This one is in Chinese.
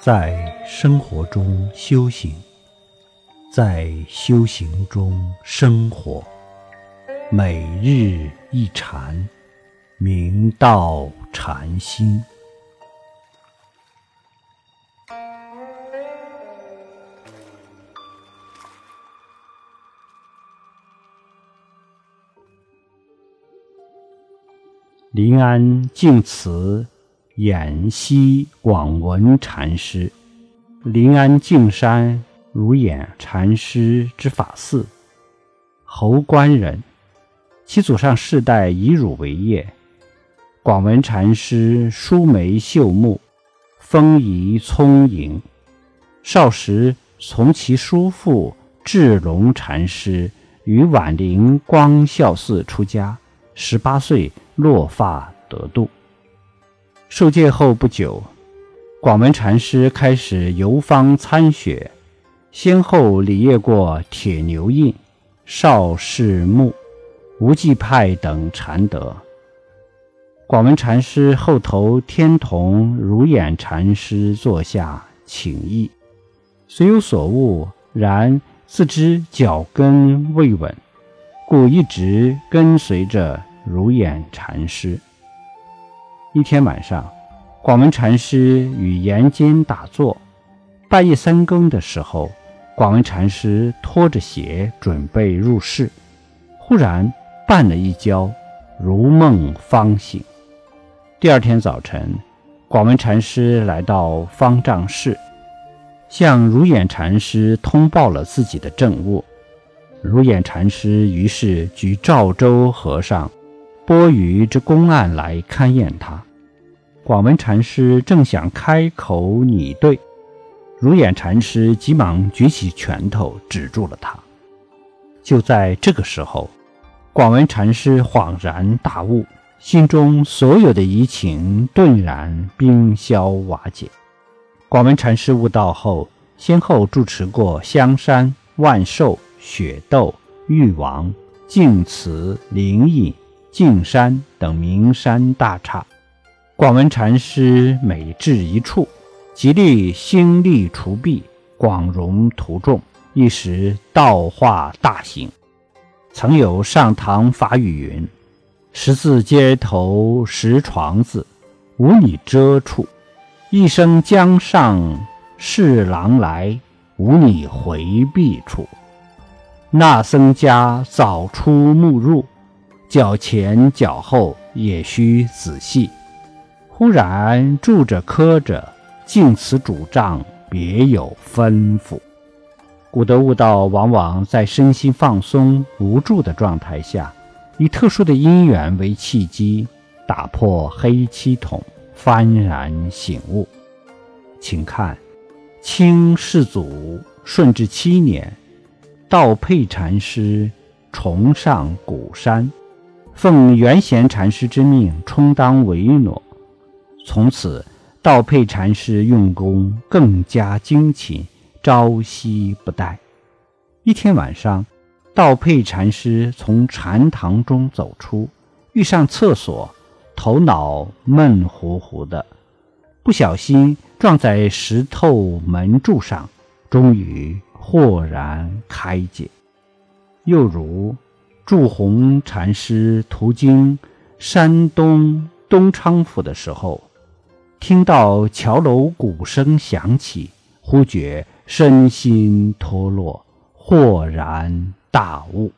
在生活中修行，在修行中生活，每日一禅，明道禅心。临安净慈演西广文禅师，临安净山如演禅师之法寺，侯官人，其祖上世代以儒为业。广文禅师疏眉秀目，风仪聪颖，少时从其叔父智龙禅师于宛陵光孝寺出家，十八岁。落发得度，受戒后不久，广文禅师开始游方参学，先后礼谒过铁牛印、邵氏木、无忌派等禅德。广文禅师后投天童如眼禅师座下请益，虽有所悟，然自知脚跟未稳，故一直跟随着。如眼禅师。一天晚上，广文禅师与岩间打坐，半夜三更的时候，广文禅师拖着鞋准备入室，忽然绊了一跤，如梦方醒。第二天早晨，广文禅师来到方丈室，向如眼禅师通报了自己的政务。如眼禅师于是举赵州和尚。钵盂之公案来勘验他，广文禅师正想开口拟对，如眼禅师急忙举起拳头止住了他。就在这个时候，广文禅师恍然大悟，心中所有的疑情顿然冰消瓦解。广文禅师悟道后，先后住持过香山、万寿、雪窦、玉王、净慈、灵隐。径山等名山大刹，广文禅师每至一处，极力兴力除弊，广容徒众，一时道化大行。曾有上堂法语云：“十字街头石床子，无你遮处；一生江上侍郎来，无你回避处。那僧家早出暮入。”脚前脚后也需仔细。忽然住着磕着，敬此主丈别有吩咐。古德悟道往往在身心放松无助的状态下，以特殊的因缘为契机，打破黑漆桶，幡然醒悟。请看，清世祖顺治七年，道佩禅师重上古山。奉元贤禅师之命，充当维诺。从此，道佩禅师用功更加精勤，朝夕不怠。一天晚上，道佩禅师从禅堂中走出，欲上厕所，头脑闷糊糊的，不小心撞在石头门柱上，终于豁然开解。又如。祝鸿禅师途经山东东昌府的时候，听到桥楼鼓声响起，忽觉身心脱落，豁然大悟。